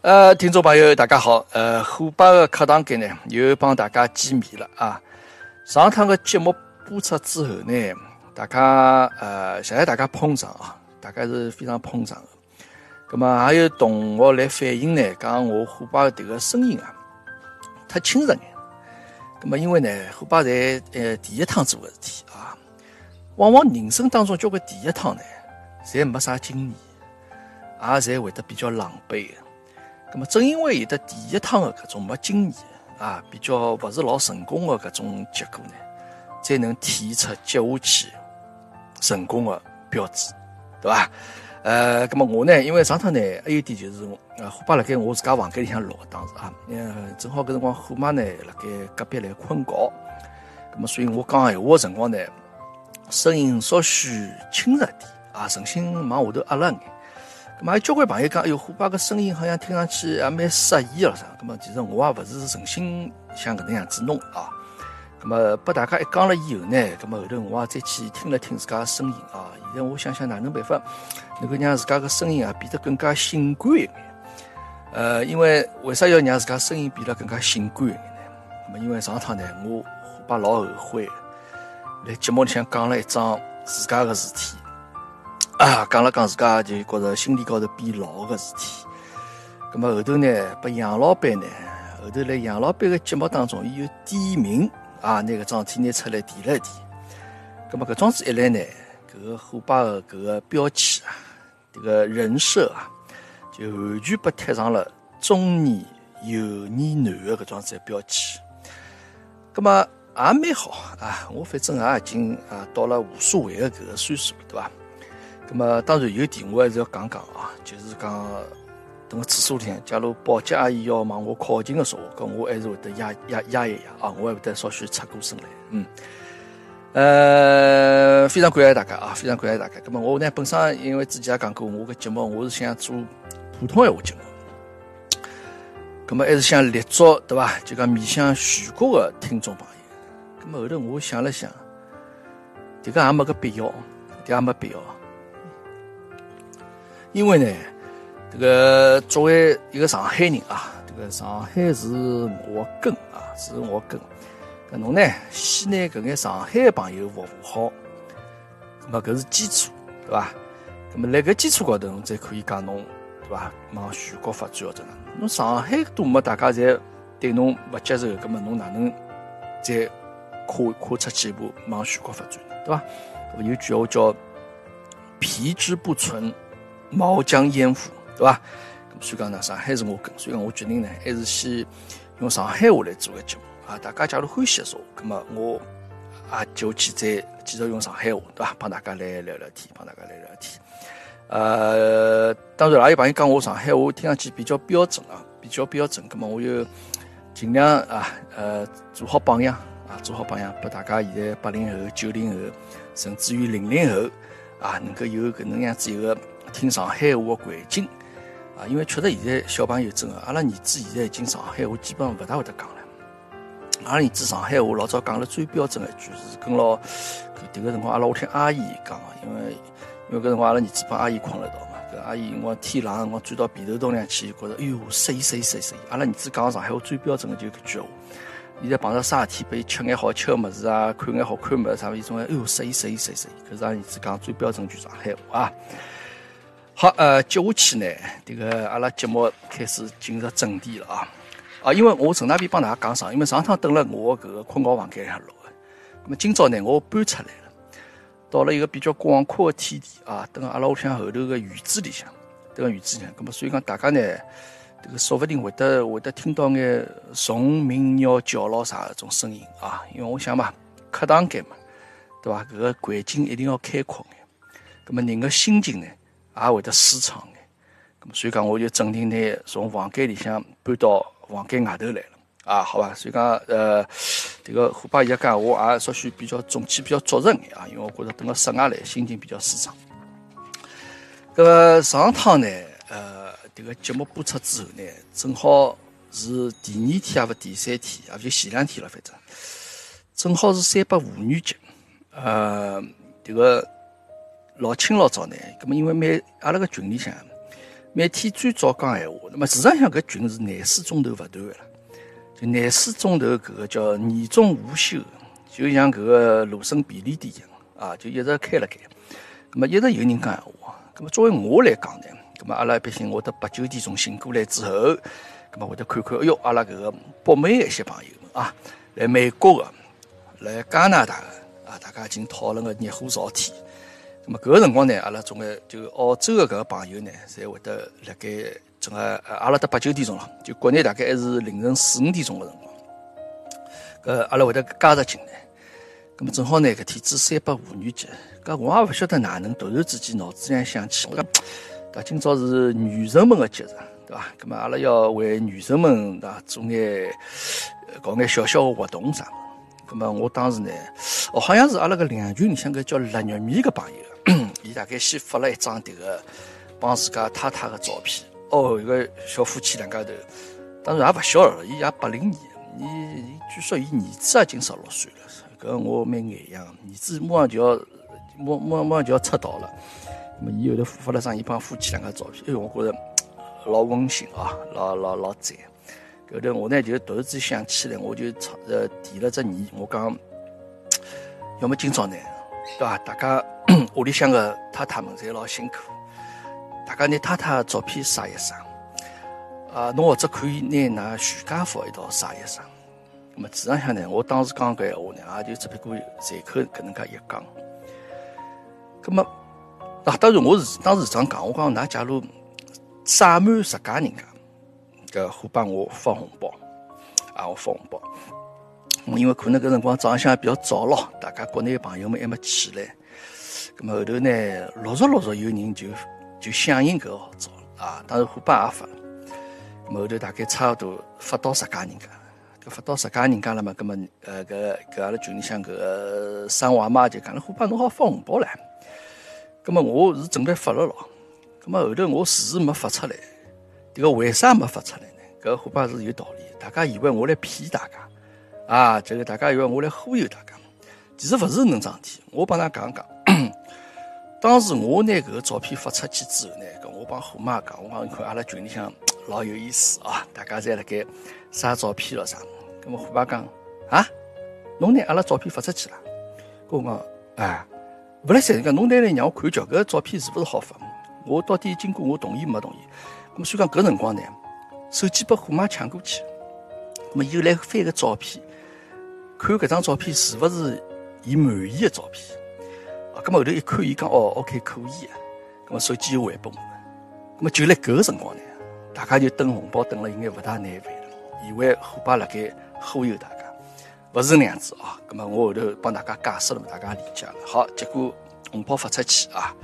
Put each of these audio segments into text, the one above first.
呃，听众朋友，大家好。呃，虎爸的课堂间呢，又帮大家见面了啊。上趟的节目播出之后呢，大家呃，谢谢大家捧场啊，大家是非常捧场的。那么还有同学来反映呢，讲我虎爸的这个声音啊，太清澈眼。那么因为呢，虎爸在呃第一趟做的事体啊，往往人生当中交关第一趟呢，侪没啥经验，也侪会得比较狼狈的。那么正因为有的第一趟的搿种没经验啊，比较勿是老成功的搿种结果呢，才能体现出接下去成功的标志，对伐？呃，那么我呢，因为上趟呢，还有点就是，呃，虎爸辣盖我自家房间里向录当时啊，呃，正好搿辰光虎妈呢辣盖隔壁来困觉，那么所以我讲闲话的辰光呢，声音稍许轻着点啊，重新往下头压了眼。咁么有交关朋友讲，哎哟，虎爸个声音好像听上去还蛮适意了啥？咁么其实我也勿是诚心想搿能样子弄啊。咁么拨大家一讲了以后呢，咁么后头我也再去听了听自家个声音啊。现在我想想哪能办法能够让自家个声音啊变得更加性感一点。呃，因为为啥要让自家声音变得更加性感一点呢？咁么因为上趟呢，我虎爸老后悔，来节目里向讲了一桩自家个事体。啊，讲了讲自家就觉着心里高头变老个事体。咁么后头呢，拨杨老板呢，后头来杨老板个节目当中，伊又点名啊，拿个桩事体拿出来提了一提。咁么搿桩事一来呢，搿个虎爸个搿个标签啊，迭个人设啊，就完全被贴上了中年油腻男个搿桩子标签。咁么也蛮好啊，我反正也已经啊到了无所谓个搿个岁数了，对伐？咁么当然有点我还是要讲讲啊，就是讲等个厕所里，假如保洁阿姨要往我靠近的时候，搿我还是会得压压压一压啊，我还会得稍许侧过身来，嗯，呃，非常感谢大家啊，非常感谢大家。咁么我呢本身因为之前也讲过，我个节目我是想做普通闲话节目，咁么还是想立足对伐？就讲面向全国的听众朋友。咁么后头我想了想，这个也没个必要，这也没必要。因为呢，这个作为一个上海人啊，这个上海是我根啊，是我根。搿侬呢，先拿搿眼上海的朋友服务好，那么搿是基础，对伐？那么辣搿基础高头，侬再可以讲侬，对伐？往全国发展或者哪侬上海都没大家侪对侬勿接受，搿么侬哪能再跨跨出几步往全国发展，对伐？有句话叫“皮之不存”。毛将焉附，对伐？咁所以讲呢，上海是我根，所以讲我决定呢，还是先用上海话来做个节目啊。大家假如欢喜的说，咁么我啊就去再继续用上海话，对伐？帮大家来聊聊天，帮大家来聊天。呃，当然也有朋友讲我上海话听上去比较标准啊，比较标准。咁么我就尽量啊，呃，做好榜样啊，做好榜样，拨大家现在八零后、九零后，甚至于零零后啊，能够有搿能样子一个。听上海话的环境啊，因为确实现在小朋友真个，阿拉儿子现在已经上海话基本上勿大会得讲了。阿拉儿子上海话老早讲了最标准的一句是跟牢迭个辰光阿拉我听阿姨讲个，因为因为搿辰光阿拉儿子帮阿姨困了一道嘛，搿阿姨辰光天冷辰光钻到被头洞里去，觉着哎哟谁谁谁谁，阿拉儿子讲上海话最标准的就搿句话。现在碰到啥事体，拨伊吃眼好吃个物事啊，看眼好看物事啥物事，种哎哟谁谁谁谁，搿是阿拉儿子讲最标准句上海话啊。好，呃，接下去呢，这个阿拉节目开始进入正题了啊！啊，因为我陈那边帮大家讲上，因为上趟等了我搿个困觉房间里向录的，那么今朝呢，我搬出来了，到了一个比较广阔的天地啊，等阿拉屋里向后头个院子里向，等个院子里向，那么所以讲大家呢，这个说不定会得会得听到眼虫鸣鸟叫咯啥搿种声音啊，因为我想嘛，客堂间嘛，对伐？搿个环境一定要开阔眼，那么人个心情呢？也会得舒畅眼，咁所以讲我就整定呢从房间里向搬到房间外头来了啊，好吧，所以讲呃，这个虎爸现在讲话也稍许比较中气比较足实眼啊，因为我觉着等到室外来心情比较舒畅。搿个上趟呢，呃，这个节目播出之后呢，正好是第二天也勿第三天，也就前两天了，反正正好是三八妇女节，呃，这个。老清老早呢，咁么因为每阿拉个群里向，每天最早讲闲话。那么市场上搿群是廿四钟头勿断个啦，就廿四钟头搿个叫年终无休，就像搿个卢森便利店一样啊，就一直开了开。那么一直有人讲闲话。那么作为我来讲呢，那么阿拉毕竟我得八九点钟醒过来之后，那么会得看看，哎哟，阿拉搿个北美一些朋友们啊，来美国个，来加拿大个啊，大家已经讨论个热火朝天。那么搿个辰光呢，阿拉总归就澳洲个搿个朋友呢，侪会得辣盖整个阿拉得八九点钟了，就国内大概还是凌晨四五点钟个辰光。搿阿拉会得加入进来。咁么正好呢，搿天子三八妇女节，搿我也勿晓得哪能突然之间脑子里想起，我讲，搿今朝是女神们个节日，对伐？咁么阿拉要为女神们啊做眼搞眼小小个活动啥？咁么我当时呢，哦，好像是阿拉个两群里向个叫腊肉米个朋友，大概先发了一张迭个帮自家太太个照片，哦，一个小夫妻两家头，当然也勿小了，伊也八零年，伊据说伊儿子也近十六岁了。搿我蛮眼痒，儿子马上就要，马马马上就要出道了。那么伊后头发了张伊帮夫妻两个照片，哎哟，我觉着老温馨啊，老老老赞。后头我呢就突然之间想起来，我就呃提了只议，我讲，要么今朝呢，对伐？大家 屋里向个太太们侪老辛苦，大家拿太太照片晒一晒，啊，侬或者可以拿㑚全家福一道晒一晒。那么，实际上呢，我当时讲搿闲话呢，也就只不过随口搿能介一讲。那么，啊，当然我是当时这样讲，我讲㑚假如晒满十家人家，搿伙伴我发红包，啊，我发红包。因为可能搿辰光早浪向比较早咯，大家国内朋友们还没起来。咁么后头呢，陆续陆续有人就就响应搿号召啊，当然虎爸也发了。后头大概差不多发到十家人家。搿发到十家人家了嘛？葛么，呃，搿搿阿拉群里向搿生娃妈就讲了，虎爸侬好发红包唻。葛么我是准备发了咯。葛么后头我迟迟没发出来，迭个为啥没发出来呢？搿虎爸是有道理，大家以为我来骗大家啊，这个大家以为我来忽悠大家。其实勿是能桩事体，我帮㑚讲讲。当时我拿搿个照片发出去之后呢，搿我帮虎妈讲，我讲你看阿拉群里向老有意思啊，大家侪辣盖晒照片了啥。那么虎妈讲啊，侬拿阿拉照片发出去了？跟我讲，哎，勿来三，讲侬拿来让我看瞧，搿照片是勿是好发？我到底经过我同意没同意？那么所以讲搿辰光呢，手机被虎妈抢过去，那么又来翻个照片，看搿张照片是勿是伊满意的照片？啊，咁么后头一看，伊讲哦，OK 可以啊，咁么手机又还拨我了。咁么就辣搿个辰光呢，大家就等红包等了，应该勿大难为。以为虎爸辣盖忽悠大家，勿是那样子啊！咁么我后头帮大家解释了嘛，大家理解了。好，结果红包发出去啊，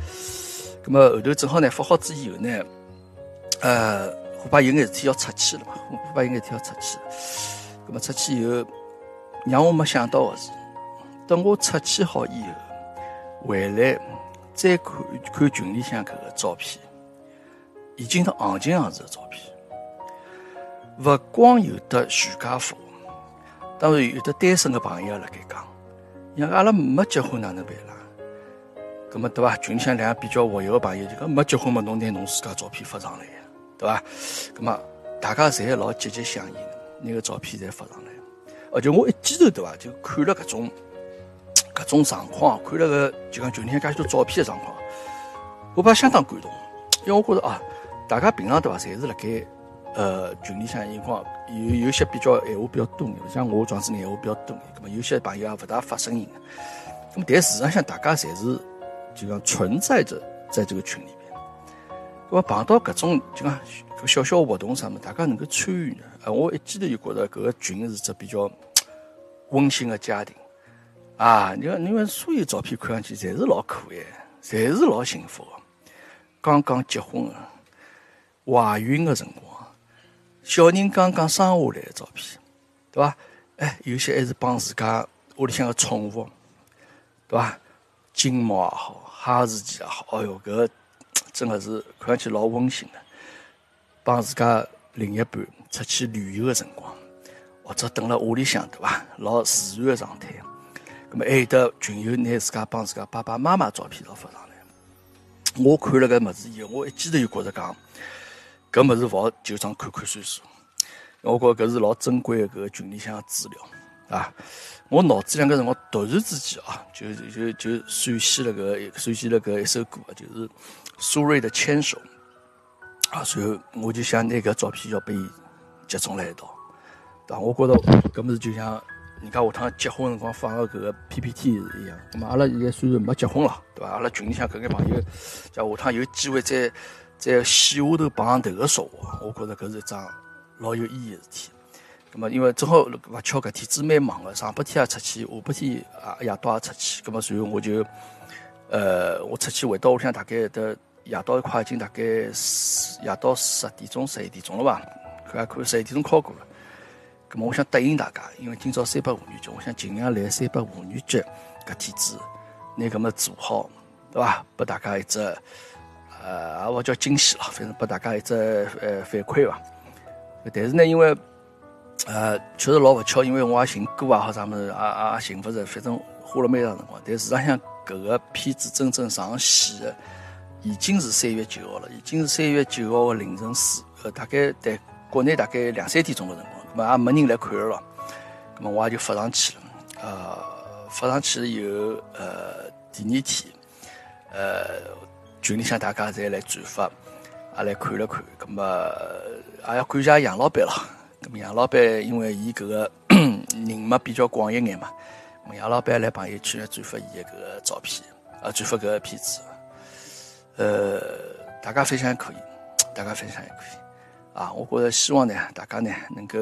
咁么后头正好呢发好之以后呢，呃，虎爸有眼事体要出去了嘛，虎爸有眼事体要出去，咁么出去以后，让我没想到的是，等我出去好以后，回来再看看群里向搿个照片，已经是行情样子的照片。勿光有的全家福，当然有的单身的朋友辣盖讲，像阿拉没结婚哪能办啦？咁么对伐？群里向两个比较活跃的朋友就讲没结婚嘛，侬拿侬自家照片发上来呀，对伐？咁么大家侪老积极响应，那个照片侪发上来。而且我一记头对伐？就看了搿种搿种状况，看了个就讲群里向介许多照片的状况，我把相当感动，因为我觉着啊，大家平常对伐？侪是辣盖。呃，群里向辰光有有些比较闲话比较多眼，像我状子闲话比较多眼，咁么有些朋友也勿大发声音个。咁么但事实上，大家侪是就讲存在着在这个群里咁么碰到搿种就讲小小活动啥么，大家能够参与呢？呃，我一记头就觉着搿个群是只比较 温馨的家庭啊！你看，因为所有照片看上去侪是老可爱，侪是老幸福的。刚刚结婚的，怀孕的辰光。小人刚刚生下来个照片，对吧？哎，有些还是帮自家屋里向个宠物，对吧？金毛也好，哈士奇也好，哎哟，搿真的是看上去老温馨的。帮自家另一半出去旅游的辰光，或者等了屋里向，对吧？老自然的状态。那么还有的群友拿自家帮自家爸爸妈妈照片都发上来。我看了搿物事以后，我一记头就觉着讲。搿物事勿好就当看看算数。我觉搿是老珍贵的搿群里向资料啊！我脑子两个辰光突然之间啊，就就就闪现了搿闪现了搿一首歌啊，就是苏芮的《牵手》啊。随后我就想拿搿照片要被集中辣一道，对？我觉着搿物事就像人家下趟结婚辰光放个搿个 PPT 一样。咁么阿拉现在虽然没结婚了，对伐？阿拉群里向搿眼朋友，叫下趟有机会再再线下头碰头个说话，我觉着搿是一桩。老有意义的事体，咁么因为正好勿巧搿天子蛮忙个，上半天也出去，下半天啊夜到也出去，咁么随后我就，呃，我出去回到屋里向大概得夜到快已经大概夜到十点钟十一点钟了吧，看看十一点钟考过了，咁么我想答应大家，因为今朝三八妇女节，我想尽量来三八妇女节搿天子拿搿么做好，对伐？拨大家一只，呃，也勿叫惊喜了，反正拨大家一只呃反馈伐。但是呢，因为，呃，确实老勿巧，因为我也寻歌啊，好啥么子，也也寻勿着，反正花了蛮长辰光。但事实上，搿个片子真正上线已经是三月九号了，已经是三月九号的凌晨四，呃，大概在国内大概两三点钟的辰光，咁么也没人来看了咯。咁么我也就发上去了，呃，发上去了以后，呃，第二天，呃，群里向大家侪来转发，也来看了看，咁么。也要感谢杨老板了。咁么杨老板因为伊搿个 人脉比较广一眼嘛，咁杨老板来朋友圈转发伊搿个照片，啊转发搿个片子，呃，大家分享也可以，大家分享也可以。啊，我觉着希望呢，大家呢能够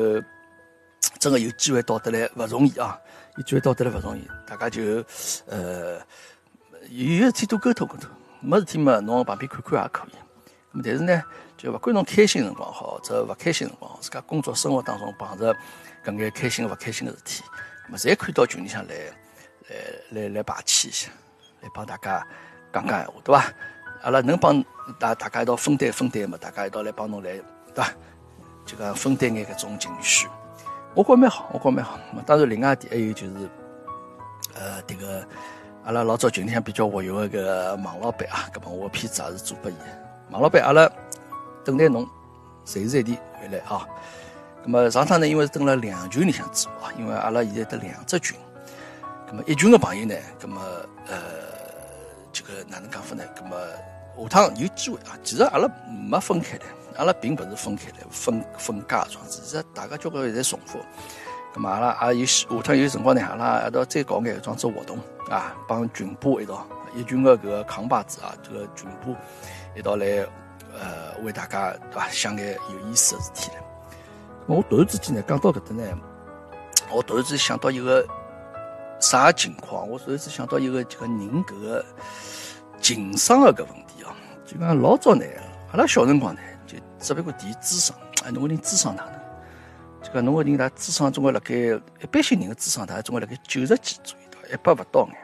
真个有机会到得来，勿容易啊，有机会到得来勿容易，大家就呃有有事体多沟通沟通，没事体嘛，侬旁边看看也可以。咁但是呢？就勿管侬开心辰光好，或者勿开心辰光，自家工作生活当中碰着搿眼开心勿开心的事体，么侪可以到群里向来，来来来排气一下，来帮大家讲讲闲话，对伐？阿拉能帮大大家一道分担分担嘛？大家一道来帮侬来，对伐？就讲分担眼搿种情绪，我觉蛮好，我觉蛮好。当然，另外一点还有就是，呃，迭个阿拉老早群里向比较活跃个搿个王老板啊，搿么我片子也是做拨伊。王老板，阿拉。等待侬随时随地回来啊！那么上趟呢，因为是等了两群里向做啊，因为阿拉现在得两只群，那么一群的朋友呢，那么呃，这个哪能讲法呢？那么下趟有机会啊，其实阿拉没分开的，阿拉并不是分开的，分分家状子，其实大家交关也在重复。那么阿拉也有下趟有辰光呢，阿拉一道再搞眼装置活动啊，帮群播一道，一群的搿个扛把子啊，这个群播一道来。呃，为大家对伐想眼有意思的事体来。我突然之间呢，讲到搿搭呢，我突然之间想到一个啥情况？我突然之间想到一个这个人搿个情商的搿问题啊。就讲老早呢，阿拉小辰光呢，就只不过提智商，哎，侬个人智商哪能？就讲侬个人，他智商总归辣盖一般性人的智商，大概总归辣盖九十几左右，对伐一百勿到眼。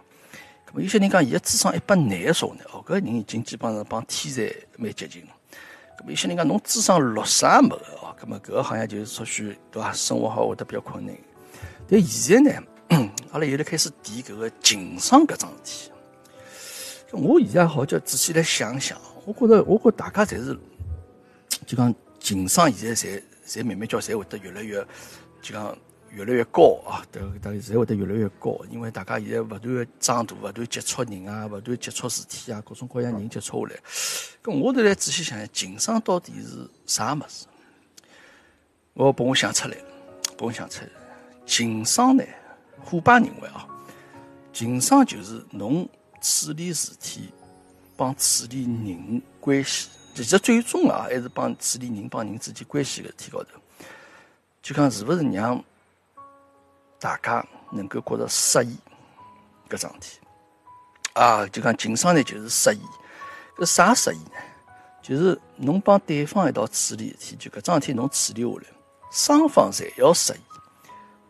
咁么有些人讲，伊个智商一百廿的时候呢，哦，搿人已经基本上帮天才蛮接近了。咁有些人讲侬智商六十也没个哦，那么搿个好像就是说许对伐？生活好会得比较困难。但现在呢，阿拉又来开始提搿个情商搿桩事体。我现在好叫仔细来想想，我觉着，我觉大家侪是就讲情商现在侪侪慢慢叫侪会得越来越就讲。越来越高啊，都大概侪会得越来越高，因为大家现在勿断长大，勿断接触人啊，勿断接触事体啊，各种各样人接触下来。咁我头来仔细想想，情商到底是啥物事？我帮我想出来了，帮我想出来。情商呢，虎爸认为啊，情商就是侬处理事体帮处理人关系，其实最终啊，还是帮处理人帮人之间关系个事体高头，就讲是勿是让。大家能够觉着适意搿桩事体啊，就讲情商呢，就是适意。搿啥适意呢？就是侬帮对方一道处理事体，就搿桩事体侬处理下来，双方侪要适意，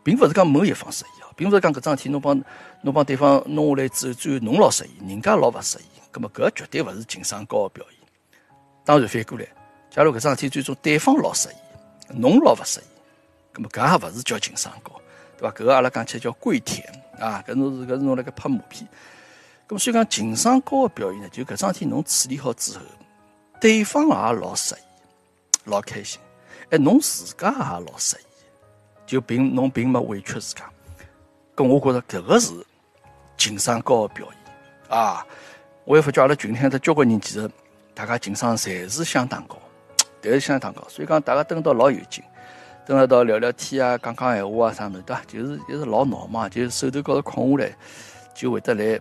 并勿是讲某一方适意啊，并勿是讲搿桩事体侬帮侬帮对方弄下来之后，最后侬老适意，人家老勿适意，葛末搿绝对勿是情商高个表现。当然反过来，假如搿桩事体最终对方老适意，侬老勿适意，葛末搿也勿是叫情商高。对伐？搿个阿拉讲起来叫跪舔啊，搿侬是搿是侬辣盖拍马屁。咁所以讲情商高的表现呢，就搿桩事体侬处理好之后，对方也老适意，老开心。哎，侬自家也老适意，就并侬并没委屈自家。咁我觉着搿个是情商高的表现啊！我也发觉阿拉群里向的交关人，其实大家情商侪是相当高，侪是相当高。所以讲，大家蹲到老有劲，蹲辣到聊聊天啊，讲讲闲话啊啥物事，对伐？就是一直老闹嘛，就手头高头空下来，就会得来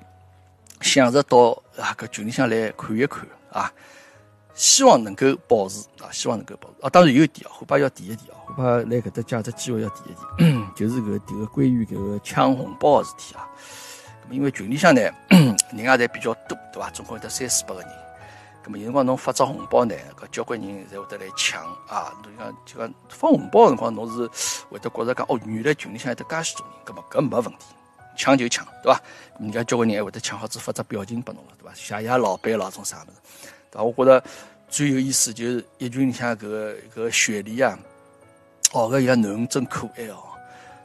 想着到啊搿群里向来看一看啊。希望能够保持啊，希望能够保持啊。当然有一点啊，虎爸要提一提啊，虎爸来搿搭借只机会要提一提，就是搿迭个关于搿个抢红包个事体啊。因为群里向呢，人也侪比较多，对伐？总共有得三四百个人。咁么有辰光侬发只红包呢，搿交关人侪会得来抢啊。侬讲就讲发红包个辰光，侬是会得觉着讲哦，原来群里向有得介许多人，搿么搿没问题，抢就抢，对伐？人家交关人还会得抢好子发只表情拨侬了，对伐？谢谢老板老种啥物事。对伐我觉得最有意思就是一群里向搿个搿个雪梨啊，哦，搿伊拉囡恩真可爱哦。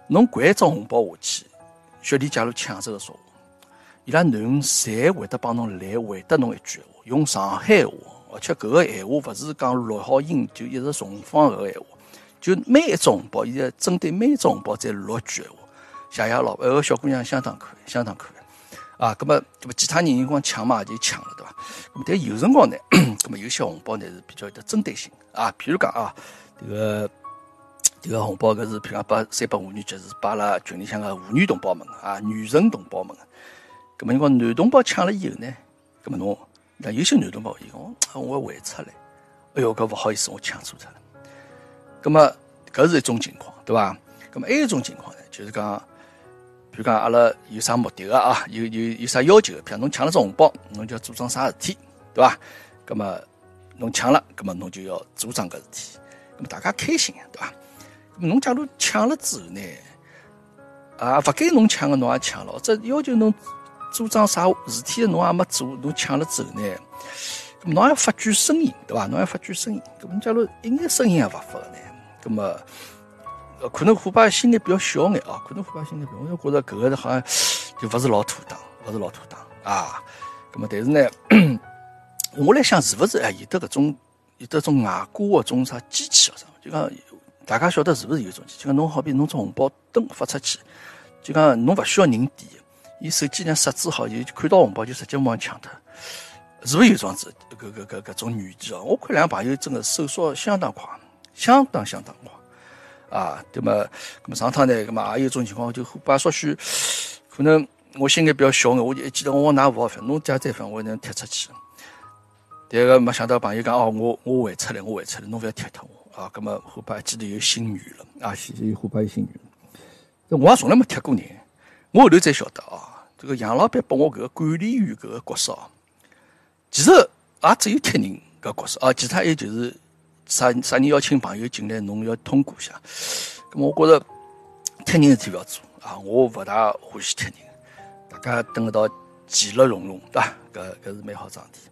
侬掼一只红包下去，雪梨假如抢这个说话，伊拉囡恩侪会得帮侬来回答侬一句闲话，用上海话，而且搿个闲话勿是讲录好音就一直重放搿个闲话，就每一张红包，现在针对每一张红包再录一句闲话。谢谢老板，搿个小姑娘相当可爱，相当可爱。啊，咁么，咁么其他人辰光抢嘛就抢了，对伐？咁么但有辰光呢，咁么有些红包呢是比较有的针对性啊。譬如讲啊，这个这个红包搿是譬如讲拨三八妇女节是拨阿拉群里向个妇女同胞们啊，女神同胞们。咁么，光男同胞抢了以后呢，咁么侬那有些男同胞伊讲，我要还出来，哎哟，搿勿好意思，我抢错脱了。咁么搿是一种情况，对伐？咁么还有一种情况呢，就是讲。比如讲，阿拉有啥目的个啊？有有有啥要求？譬如侬抢了只红包，侬就要做桩啥事体，对伐？咁么侬抢了，咁么侬就要做桩搿事体，咁么大家开心，对伐？咁侬假如抢了之后呢，啊，勿该侬抢个侬也抢了，或者要求侬做桩啥事体侬也没做，侬抢了之后呢，侬要发句声音，对伐？侬要发句声音，咁侬假如一眼声音也勿发个呢，咁么？可能虎爸心里比较小眼啊，可能虎爸心里比较，我就觉得搿个好像就勿是老妥当，勿是老妥当啊。咁么，但是呢，我来想是勿是哎有得搿种有得种外挂个种啥机器哦啥？就讲大家晓得是勿是有种？就讲侬好比侬从红包灯发出去，就讲侬勿需要人点，伊手机呢设置好就看到红包就直接往抢脱，是勿是有桩子？搿搿搿搿种软件哦？我看两个朋友真的手速相当快，相当相当快。啊，对嘛？那么上趟呢，那么也有种情况，就把稍许可能我心眼比较小眼，我就一记得我往哪五号分，侬加再分，我能贴出去。第二个没想到朋友讲哦，我我还出来，我还出来，侬勿要贴脱我啊。那么后把记得有新女了啊，谢谢后把有新女。这我也从来没贴过人，我后头才晓得啊，这个杨老板拨我搿个管理员搿个角色，其实也只有贴人搿角色啊，其他也就是。啥啥人邀请朋友进来，侬要通过一下。咁我觉着贴人事体勿要做啊，我勿大欢喜贴人。大家等到其乐融融，对伐？搿搿是蛮好桩事体，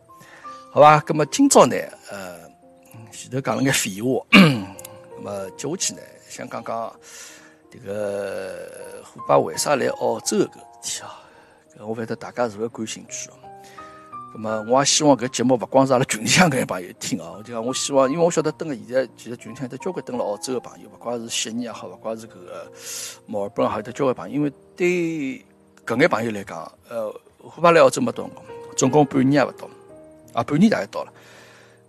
好吧？咁么今朝呢，呃，前头讲了眼废话，咁么接下去呢，想讲讲这个虎爸为啥来澳洲搿事体啊？搿我反正大家是勿感兴趣哦。那么，我也希望搿节目勿光是阿拉群里向搿些朋友听啊，我就讲，我希望，因为我晓得，登个现在其实群里向有交关登了澳洲个朋友，勿光是悉尼也好，勿光是搿个墨尔本也好，有得交关朋友。因为对搿眼朋友来讲，呃，虎爸来澳洲没多辰光，总共半年也勿到，啊，半年大概到了。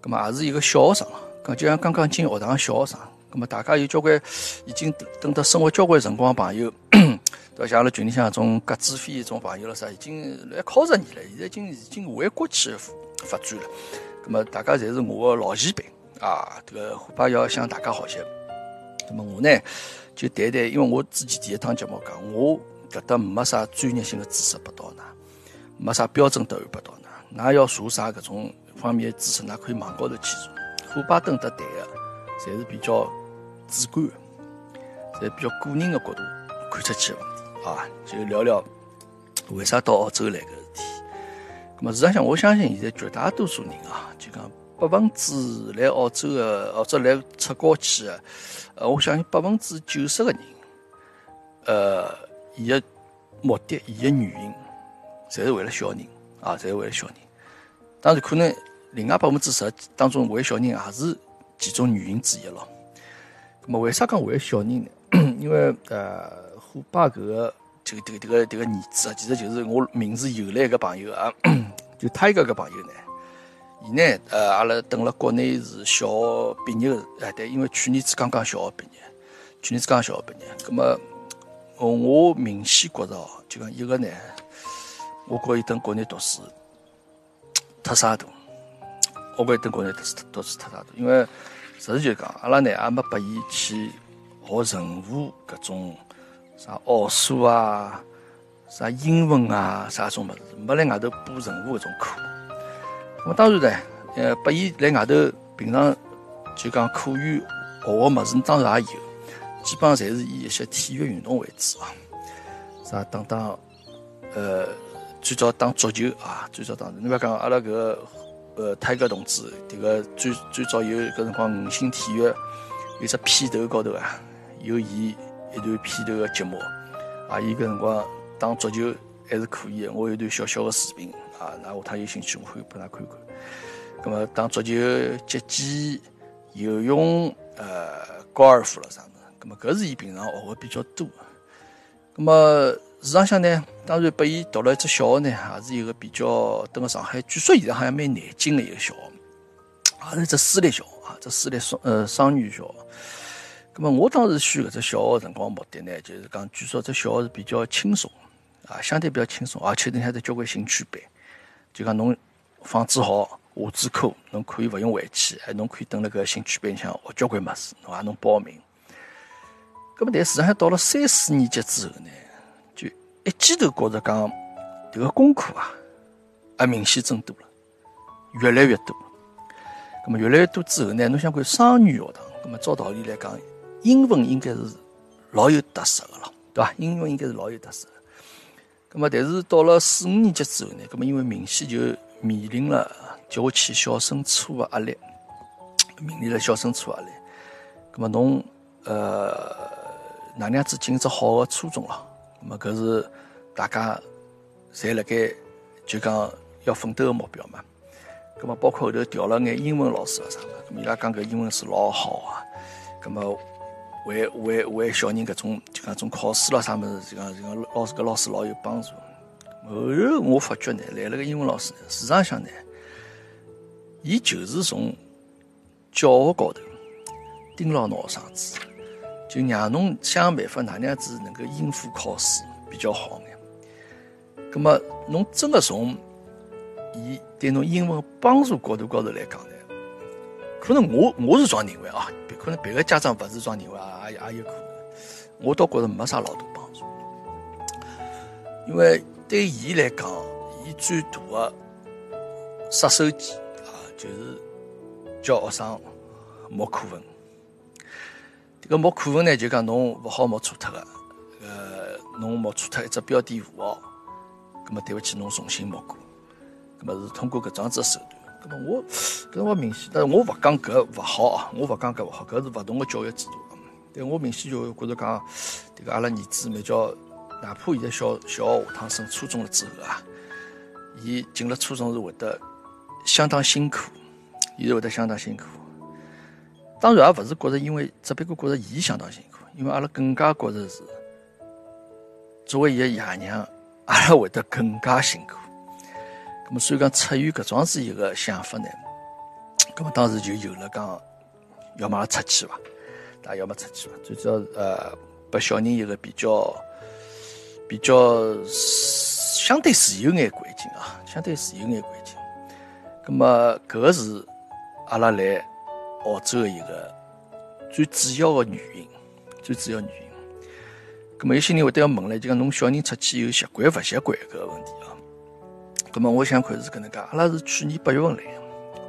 葛么也是一个小学生，就像刚刚进学堂个小学生。葛么大家有交关已经等到生活交关辰光朋友。对像阿拉群里向种格子飞种朋友了啥，已经来靠十年了，现在已经已经回国去发展了。那么大家侪是我的老前辈啊，这个虎爸要向大家学习。那么我呢，就谈谈，因为我之前第一趟节目讲，我搿搭没啥专业性的知识拨到㑚，没啥标准答案拨到㑚，㑚要查啥搿种方面的知识，㑚可以网高头去查。虎爸登搭谈个，侪是比较主观，侪比较个人的角度看出去的。啊，就聊聊为啥到澳洲来个事体。那么，实际上，我相信现在绝大多数人啊，就讲百分之来澳洲的，或者来出国去的，呃，我相信百分之九十个人，呃，伊的目的，伊的原因，侪是为了小人啊，侪是为了小人。当然，可能另外百分之十当中为小人也是其中原因之一咯。那么为啥讲为小人呢？因为呃，虎爸搿个这个这个这个这个儿子啊，其实就是我名字由来个朋友啊，就他一个个朋友呢。伊呢，呃，阿拉等了国内是小学毕业个，哎，对，因为去年子刚刚小学毕业，去年子刚刚小学毕业，葛么，我明显觉着哦，就讲一个呢，我觉伊等国内读书太傻大，我觉伊等国内读书读书太傻大，因为实事求是讲，阿拉呢也没拨伊去学任何搿种啥奥数啊、啥英文啊、啥种物事，没来外头补任何搿种课。我当然呢，呃，拨伊来外头平常就讲课余学个物事，当然也有，基本上侪是以一些体育运动为主啊，啥打打，呃，最早打足球啊，最早打。侬覅讲阿拉搿呃泰戈同志，迭个最最早有搿辰光五星体育有只片头高头啊，有伊一段片头个节目啊，伊搿辰光打足球还是可以个，我有段小小个视频。啊，那下趟有兴趣，我可以拨㑚看看。咁么，打足球、击剑、游泳、呃，高尔夫了啥物事？咁么，搿是伊平常学个比较多。咁么，市场上呢，当然拨伊读了一只小学呢，也是一个比较，等个上海，据说现在好像蛮难进的一个小学，也是只私立小学啊，只私立双呃双语小学。咁么，我当时选搿只小学辰光目的呢，就是讲，据说这小学是比较轻松啊，相对比较轻松，而且呢还得交关兴趣班。就讲侬放置好下子课，侬可以勿用回去，还侬可以等辣搿兴趣班里向学交关物事，侬也能报名。搿么但事实上到了三四年级之后呢，就一记头觉着讲迭个功课啊，也明显增多了，越来越多。搿么越来越多之后呢，侬想看双语学堂，搿么照道理来讲，英文应该是老有特色个了，对伐？英文应该是老有特色。咁么，但是到了四五年级之后呢，咁么因为明显就面临了叫我去小升初的压力，面临了小升初压力。咁么侬呃哪能样子进只好的初中咯？咁么搿是大家侪辣盖就讲要奋斗的目标嘛。咁么包括后头调了眼英文老师啊啥的，咁伊拉讲搿英文是老好啊。咁么。为为为小人搿种就讲种考试咯啥物事，就讲就讲老师搿老师老有帮助。后头我发觉呢，来了个英文老师呢，实际上呢，伊就是从教学高头盯牢侬学生子，就让侬想办法哪能样子能够应付考试比较好眼。葛么侬真个从伊对侬英文帮助角度高头来讲呢，可能我我是这样认为啊。可能别个家长不是这样认为啊，也也有可能。我倒觉着没啥老大帮助，因为对伊来讲，伊最大的杀手锏啊，就是教学生默课文。这个默课文呢，就讲侬勿好默错脱个，呃，侬默错脱一只标点符号，那么对不起，侬重新默过，那么是通过搿桩子手段。搿么我，搿我明显，但是我勿讲搿勿好啊，我勿讲搿勿好，搿是勿同个教育制度。但我明显就觉着讲，迭个阿拉儿子蛮叫，哪怕现在小小学下趟升初中了之后啊，伊进了初中是会得相当辛苦，伊是会得相当辛苦。当然也勿是觉着，因为只不过觉着伊相当辛苦，因为阿拉更加觉着是作为伊个爷娘，阿拉会得更加辛苦。咁么，所以讲出于搿桩子一个想法呢，咁么当时就有了讲，要么出去伐，大要么出去伐，最主要呃，拨小人一个比较比较相对自由眼环境啊，相对自由眼环境。咁么搿个是阿拉来澳洲的一个最主要的原因，最主要原因。咁么有些人会得要问了，就讲侬小人出去有习惯勿习惯搿个问题啊？咁么我想看是搿能介，阿拉是去年八月份来，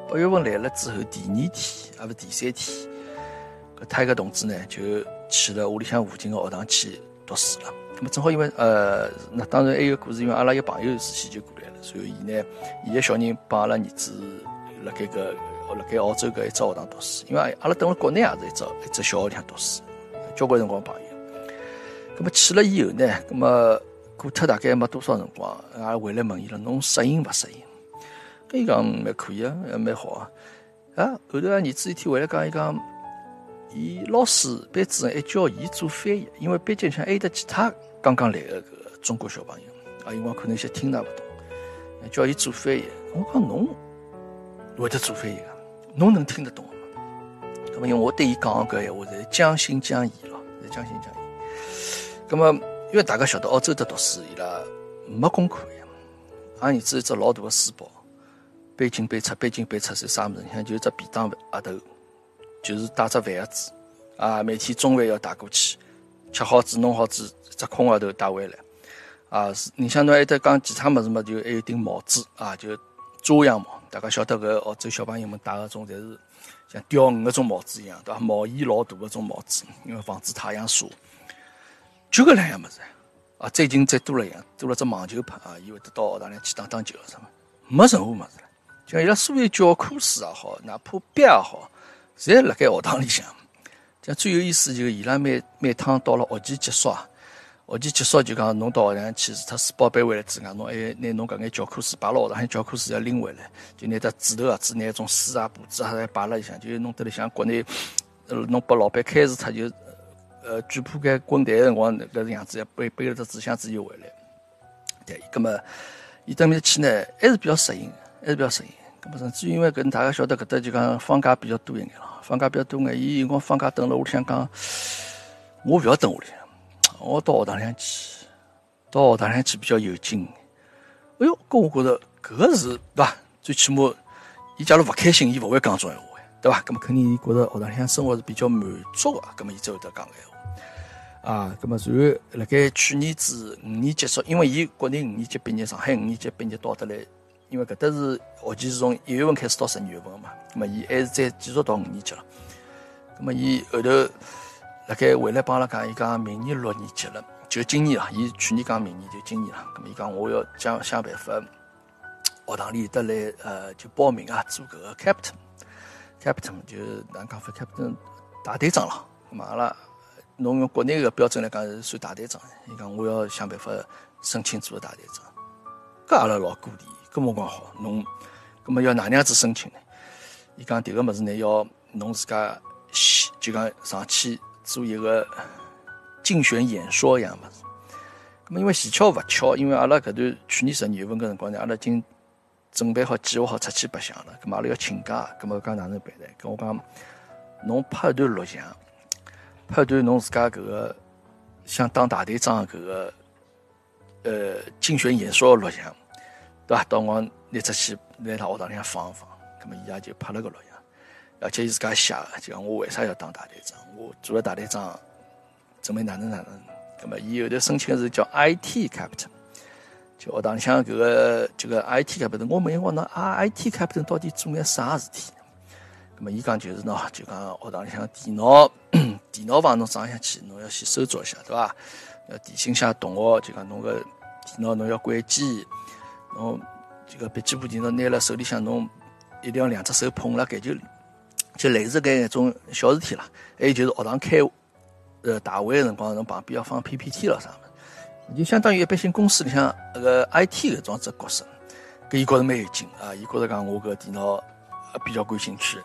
八月份来了之后，第二天还是第三天，搿他一个同志呢就去了屋里向附近个学堂去读书了。咁么正好因为呃，那当然还有故事，因为阿拉一个朋友事先就过来了，所以伊呢，伊个小人帮阿拉儿子辣盖个辣盖澳洲搿一只学堂读书，因为阿拉等辣国内也是一只一只小学里向读书，交关辰光朋友。咁么去了以后呢，咁么。过脱大概没多少辰光，也回来问伊了，侬适应勿适应？跟伊讲蛮可以啊，蛮好啊。啊，后头啊，儿子一天回来讲，伊讲，伊老师班主任还叫伊做翻译，因为班级里向还有得其他刚刚来的个中国小朋友，啊，因为可能一些听也勿懂，叫伊做翻译。我讲侬会得做翻译个，侬能听得懂吗？那么因为我对伊讲搿闲话是将信将疑咯，是将信将疑。那么因为大家晓得澳洲的读书，伊拉没功课呀，俺儿子一只老大个书包。背进背出，背进背出是啥物事？像就只便当盒头，就是带只饭盒子啊。每天中饭要带过去，吃好子弄好子，只空盒头带回来啊。你像侬还得讲其他物事嘛？就还有顶帽子啊，就遮阳帽。大家晓得搿澳洲小朋友们戴个种，侪是像钓鱼个种帽子一样，对伐？毛衣老大个种帽子，因为防止太阳晒。就搿两样物事啊。最近再多了样，多了只网球拍啊，伊会得到学堂里去打打球什么，没任何物事了。像伊拉所有教科书也好，哪怕笔也好，侪辣盖学堂里向。像最有意思就是伊拉每每趟到了学期结束啊，学期结束就讲侬到学堂去，除脱书包背回来之外，侬还拿侬搿眼教科书摆辣学堂，教科书要拎回来，就拿得纸头盒子，拿种书啊、簿子啊摆辣里向，就弄得里像国内，呃，侬拨老板开除脱就，呃，举铺盖滚蛋辰光搿个样子，要背背了只纸箱子又回来。对，葛末伊等面去呢，还是比较适应。还是比较适应，搿么甚至因为搿大家晓得搿搭就讲放假比较多一眼咯，放假比较多眼，伊有辰光放假等辣屋里向讲，我勿要等屋里，我到学堂里向去，到学堂里向去比较有劲。哎哟，搿我觉着搿个是对伐？最起码，伊假如勿开心，伊勿会讲种闲话对伐？搿么肯定伊觉着学堂里向生活是比较满足个，搿么伊才会得讲闲话。啊，搿么随后辣盖去年子五年结束，因为伊国内五年级毕业，上海五年级毕业到得来。因为搿搭是学期是从一月份开始到十二月份嘛，咁么伊还是再继续到五年级了。咁么伊后头辣盖回来帮阿拉讲，伊讲明年六年级了，就今年啊，伊去年讲明年就今年了。咁么伊讲我要想想办法，学堂里得来呃就报名啊，做搿个 captain captain，captain 就哪讲法 captain 大队长了。咁么阿拉侬用国内个标准来讲是算大队长，伊讲我要想办法申请做个大队长，搿阿拉老鼓励。搿么讲好，侬搿么要哪能样子申请呢？伊讲迭个物事呢，要侬自家就讲上去做一个竞选演说一样物事。搿么因为蹊跷勿巧，因为阿拉搿段去年十二月份搿辰光呢，阿拉经准备好计划好出去白相了。搿么阿拉要请假，搿么讲哪能办呢？跟我讲，侬拍一段录像，拍一段侬自家搿个想当大队长搿个呃竞选演说录像。对伐？到我拿出去，拿他学堂里向放一放，咁么伊也就拍了个录像，而且伊自家写个，就讲我为啥要当大队长？我做了大队长，准备哪能哪能？咁么伊后头申请个是叫 IT captain，就学堂里向搿个这个 IT captain。我问伊讲，那 IT captain 到底做眼啥事体？咁么伊讲就是喏，就讲学堂里向电脑，电脑房侬装上去，侬要先搜索一下，对伐？要提醒下同学，就讲侬个电脑侬要关机。侬这个笔记本电脑拿了手里向，侬一定要两只手捧辣，搿就就类似搿一种小事体啦。还有就是学堂开呃大会个辰光，侬旁边要放 PPT 了啥，就相当于一般性公司里向那个 IT 搿种只角色。搿伊觉着蛮有劲啊，伊觉着讲我搿电脑比较感兴趣。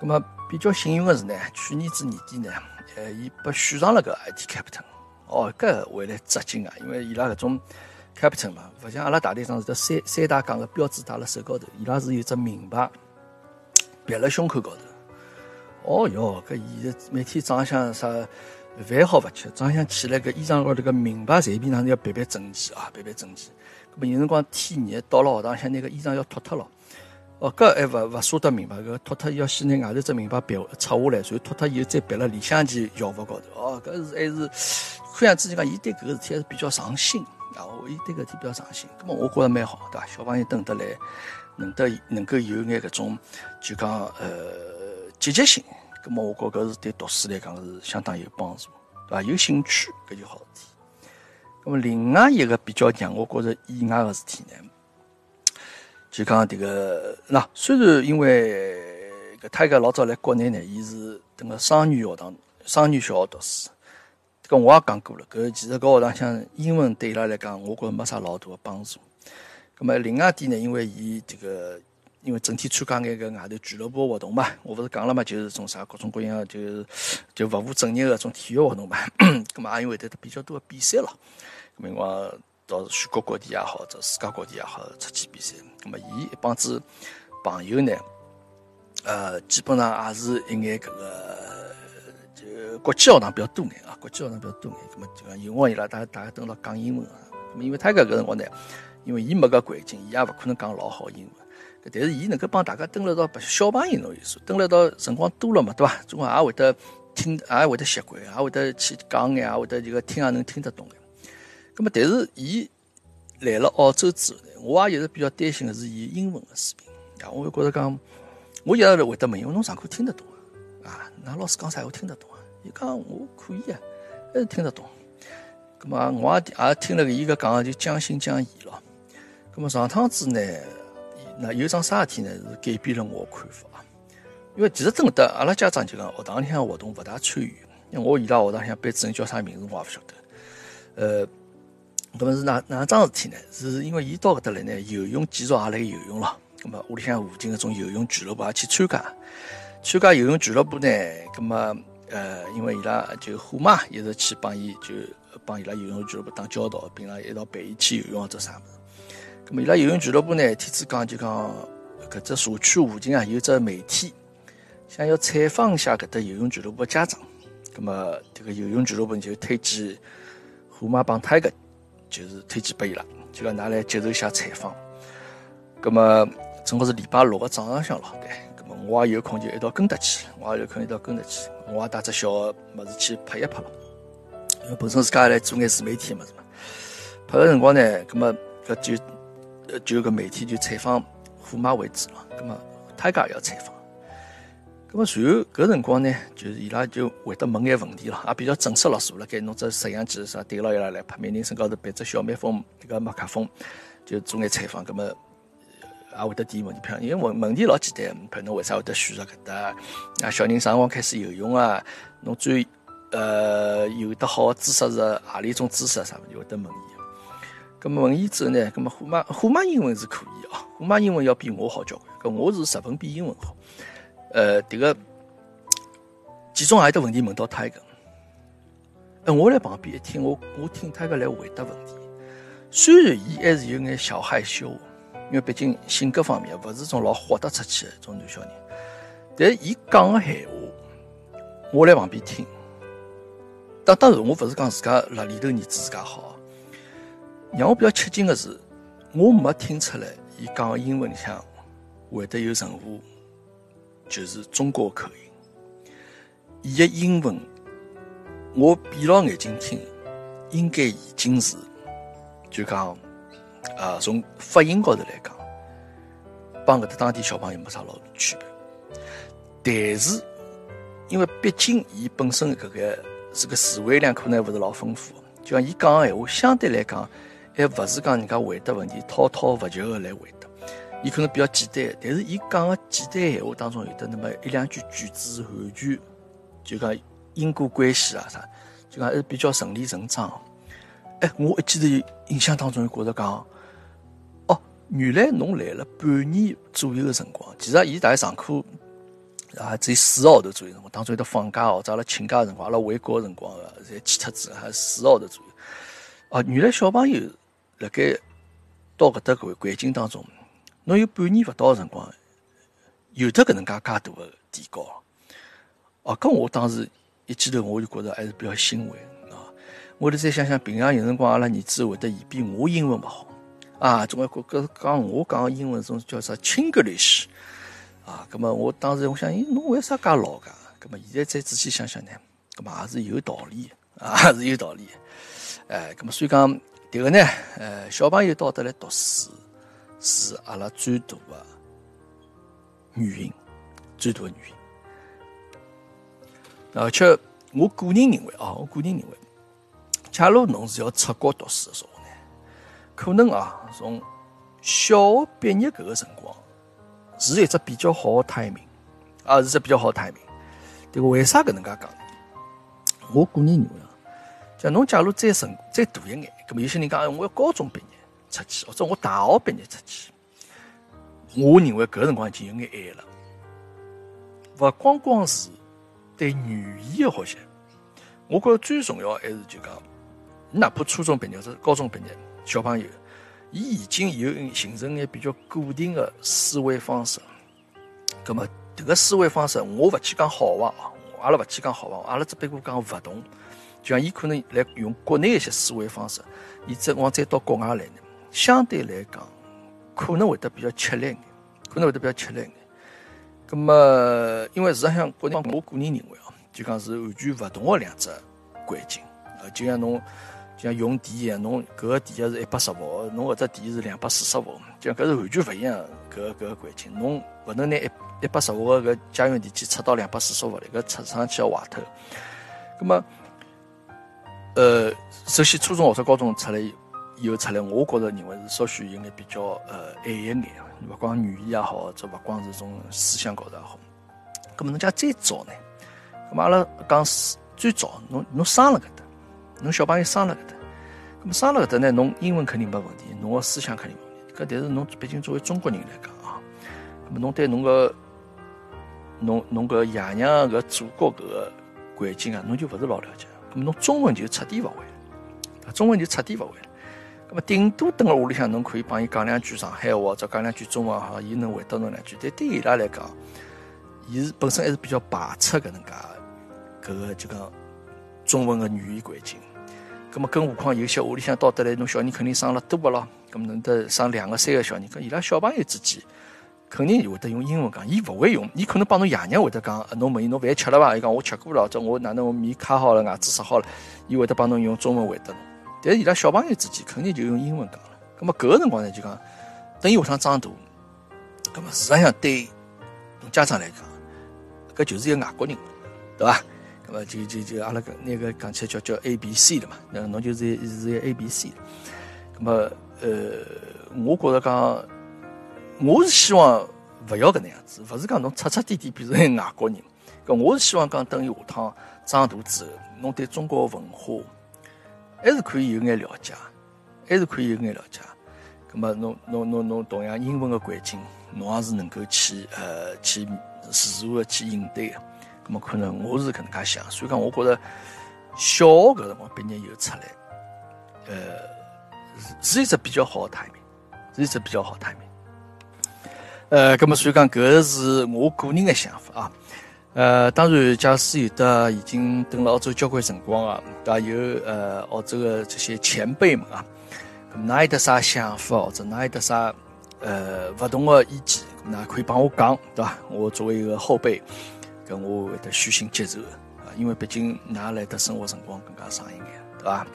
咁么比较幸运个是呢，去年子年底呢，呃，伊被选上了个 IT captain。哦，搿回来扎劲啊，因为伊拉搿种。Captain 嘛，勿像阿拉大队长是得三三大杠个标志戴辣手高头，伊拉是有只名牌别辣胸口高头。哦哟，搿伊每天早浪向啥饭好勿吃，早浪向起来搿衣裳高头个名牌随便哪能要别别整齐啊，别别整齐。搿么有辰光天热到了学堂向那个衣裳要脱脱了。哦，搿还勿勿舍得名牌，搿脱脱要先拿外头只名牌别拆下来，然后脱脱以后再别辣里向件校服高头。哦，搿是还是看样子就讲，伊对搿个事体还是比较上心。啊，伊对搿事体比较上心，搿么我觉着蛮好，对伐？小朋友等得来，能得能够有眼搿种，就讲呃积极性，咁么我觉搿是对读书来讲是相当有帮助，对伐？有兴趣搿就好事体。咁么另外一个比较让我觉着意外个事体呢，就讲迭个，那虽然因为搿他一个老早来国内呢，伊是等个双语学堂、双语小学读书。搿我也讲过了，搿其实搿学堂像英文对伊拉来讲，我觉着没啥老大的帮助。咁么另外一点呢，因为伊这个因为整天参加眼个外头俱乐部活动嘛，我勿是讲了嘛，就是种啥各种各样，就是就勿务正业个种体育活动嘛。咁嘛也因为得比较多个比赛咯。咁么我到全国各地也好，到世界各地也好出去比赛。咁么伊一帮子朋友呢，呃，基本上也是一眼搿个就国际学堂比较多眼啊，国际学堂比较多眼。咁么就讲有辰伊拉大家大家蹲辣讲英文啊。咁么因为他搿个辰光呢，因为伊没搿环境，伊也勿可能讲老好英文。但是伊能够帮大家蹲了到小朋友侬意思，蹲了到辰光多了嘛，对伐？总归也会得听，也会得习惯，也会得去讲眼，也会得这个听也能听得懂的。咁么，但是伊来了澳洲之后呢，我也一直比较担心的是伊英文的水平。啊，我就觉得讲，我一直会得问，因为侬上课听得懂啊？那老师讲啥我听得懂啊？伊讲我可以啊，还是听得懂。咁么，我也也听了伊个讲，就将信将疑了。咁么上趟子呢？那有桩啥事体呢？是改变了我看法！因为其实真的，阿拉家长就讲学堂里向活动勿大参与。因为我伊拉学堂里向班主任叫啥名字我也勿晓得。呃，搿么是哪哪桩事体呢？是因为伊到搿搭来呢，游泳继续也来游泳了。搿么屋里向附近搿种游泳俱乐部也去参加。参加游泳俱乐部呢，搿么呃，因为伊拉就虎妈一直去帮伊就帮伊拉游泳俱乐部打交道，并且一道陪伊去游泳或者啥物事。伊拉游泳俱乐部呢？天子讲就讲，搿只社区附近啊有只媒体，想要采访一下搿搭游泳俱乐部的家长。咁么这个游泳俱乐部就推荐虎妈帮泰个，就是推荐拨伊拉，就讲拿来接受一下采访。咁么正好是礼拜六个早上向咯，对。咁么我也有空就一道跟得去，我也有空一道跟得去，我也带只小个物事去拍一拍咯。因为本身自家来做眼自媒体物事嘛，拍个辰光呢，咁么搿就。就个媒体就采访虎妈为主了，咁么他家也要采访，咁么随后搿辰光呢，就是伊拉就会得问眼问题了，也比较正式了，坐辣盖弄只摄像机啥对牢伊拉来拍，每人身高头背只小蜜蜂迭个麦克风，就做眼采访，咁么也会得提问题，因为问问题老简单，譬如侬为啥会得选择搿搭？啊，小人啥辰光开始游泳啊？侬最呃有得好姿势是何里一种姿势？啥物事会得问伊。咁么问伊之后呢？咁么虎妈虎妈英文是可以啊，虎妈英文要比我好交关。搿我是十分比英文好。呃，迭个其中还有得问题问到他一个，呃，我来旁边一听，我我听他个来回答问题。虽然伊还是有眼小害羞，因为毕竟性格方面勿是种老豁得出去的种男小人，但伊讲个闲话，我来旁边听。当当然，我勿是讲自家辣里头儿子自家好。让我比较吃惊的是，我没听出来伊讲个英文里向会得有任何就是中国口音。伊个英文我闭牢眼睛听，应该已经是就讲啊，从发音高头来讲，帮搿搭当地小朋友没啥老大区别。但是因为毕竟伊本身搿个是个词汇量可能勿是老丰富，就像伊讲个闲话相对来讲。还勿是讲人家回答问题滔滔不绝的来回答，伊可能比较简单，但是伊讲个简单闲话当中有的那么一两句句子完全就讲因果关系啊啥，就讲还是比较顺理成章。哎，我一记头印象当中觉着讲，哦，原来侬来了半年左右的辰光，其实伊大概上课啊只有四个号头左右辰光，当中有得放假哦，者阿拉请假辰光，阿拉回国个辰光个侪去脱子，还四个号头左右。哦，原来小朋友。辣盖到搿搭环环境当中，侬有半年勿到个辰光，有得搿能介介大个提高。哦，搿我当时一记头我就觉着还是比较欣慰啊。我头再想想，平常有辰光阿拉儿子会得嫌比我英文勿好啊，总归觉搿讲我讲个英文种叫啥 Chinglish 啊。葛末我当时我想，咦，侬为啥介老噶？葛末现在再仔细想想呢，葛末也是有道理啊，是有道理。哎，葛末所以讲。迭个呢，呃，小朋友到得来读书是阿拉最大的原因，最大的原因。而且我个人认为啊，我个人认为，假如侬是要出国读书的时候呢，可能啊，从小学毕业搿个辰光是一只比较好的 timing，啊，是只比较好的 timing。迭个为啥搿能介讲？我个人认为啊。像侬假如再成再大一眼，咁有些人讲，我要高中毕业出去，或者我大学毕业出去，我认为搿辰光已经有眼晚了，勿光光是对语言的学习，我觉着最重要还是就讲，哪怕初中毕业或者高中毕业，小朋友，伊已经有形成眼比较固定的思维方式。葛么，迭个思维方式，我勿去讲好坏啊，阿拉勿去讲好坏，阿拉只不过讲勿同。就像伊可能来用国内一些思维方式，伊再往再到国外来呢，相对来讲可能会得比较吃力眼，可能会得比较吃力眼。葛么，因为事实上国内，我个人认为啊，就讲是完全勿同的两只环境。呃，就像侬，就像用电一样，侬搿个电压是一百十伏，侬搿只电是两百四十伏，就搿是完全勿一样搿搿个环境。侬勿能拿一一百十伏个搿家用电器插到两百四十伏里，搿插上去要坏脱。葛么。呃，首先初中或者高中出来以后出来，我觉着认为是稍许有眼比较呃晚一眼，勿光语言也好，或者勿光是种思想高头也好。咁么侬家再早呢？咁么阿拉讲最早，侬侬生了搿搭，侬小朋友生了搿搭，咁么生了搿搭呢？侬英文肯定没问题，侬个思想肯定没问题。搿但是侬毕竟作为中国人来讲啊，咁么侬对侬个侬侬个爷娘个祖国搿个环境啊，侬就勿是老了解。咁么侬中文就彻底勿会了，中文就彻底勿会了。咁么顶多等辣屋里向，侬可以帮伊讲两句上海话，或者讲两句中文哈，伊能回答侬两句。但对伊拉来讲，伊是本身还是比较排斥搿能介搿个就讲中文个语言环境。咁么更何况有些屋里向到得来，侬小人肯定生了多个咯，咁么能得生两个三个小人，跟伊拉小朋友之间。肯定会得用英文讲，伊勿会用，伊可能帮侬爷娘会得讲，侬问伊侬饭吃了伐？伊讲我吃过了，或者我哪能我面卡好了，牙齿刷好了，伊会得帮侬用中文回答侬。但是伊拉小朋友之间肯定就用英文讲了。咁么搿个辰光呢，就讲等伊下趟长大，咁么事实上对家长来讲，搿就是一个外国人，对伐？咁么就就就阿拉搿那个讲起来叫叫 A B C 了嘛，那侬就是是一 A B C。咁么呃，我觉着讲。我是希望勿要搿能样子，勿是讲侬彻彻底底变成外国人。搿我是希望讲等伊下趟长大之后，侬对中国文化还是可以有眼了解，还是可以有眼了解。葛末侬侬侬侬同样英文个环境，侬也是能够去呃去自如个去应对个。葛末可能我是搿能介想，所以讲我觉着小学搿辰光毕业以后出来，呃是一只比较好的 timing，是一只比较好 timing。呃，咁么所以讲，搿是我个人的想法啊。呃，当然，假使有的已经等了澳洲交关辰光啊，对伐？有呃澳洲的这些前辈们啊，咁哪有得啥想法，或者哪有得啥呃勿同的意见，那可以帮我讲，对伐？我作为一个后辈，咁我会得虚心接受啊，因为毕竟哪来的生活辰光更加长一点，对伐？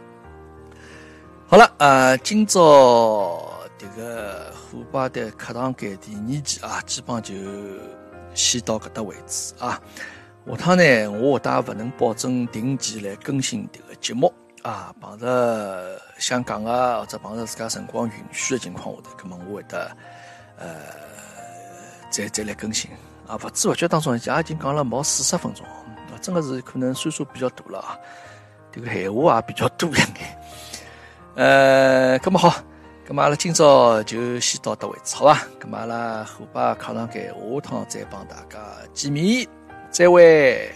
好了，呃，今朝这个。虎爸的课堂改第二期啊，基本上就先到搿搭为止啊。下趟呢，我会得勿能保证定期来更新迭个节目啊。碰着想讲个或者碰着自家辰光允许的情况下头，葛末我会得呃再再来更新啊。勿知勿觉当中，也已经讲了毛四十分钟，真的是可能岁数比较大了啊。这个闲话也比较多一眼。呃，葛末好。咁么阿拉今朝就先到这为止，好吧？咁么阿拉后把课堂间下趟再帮大家见面，再会。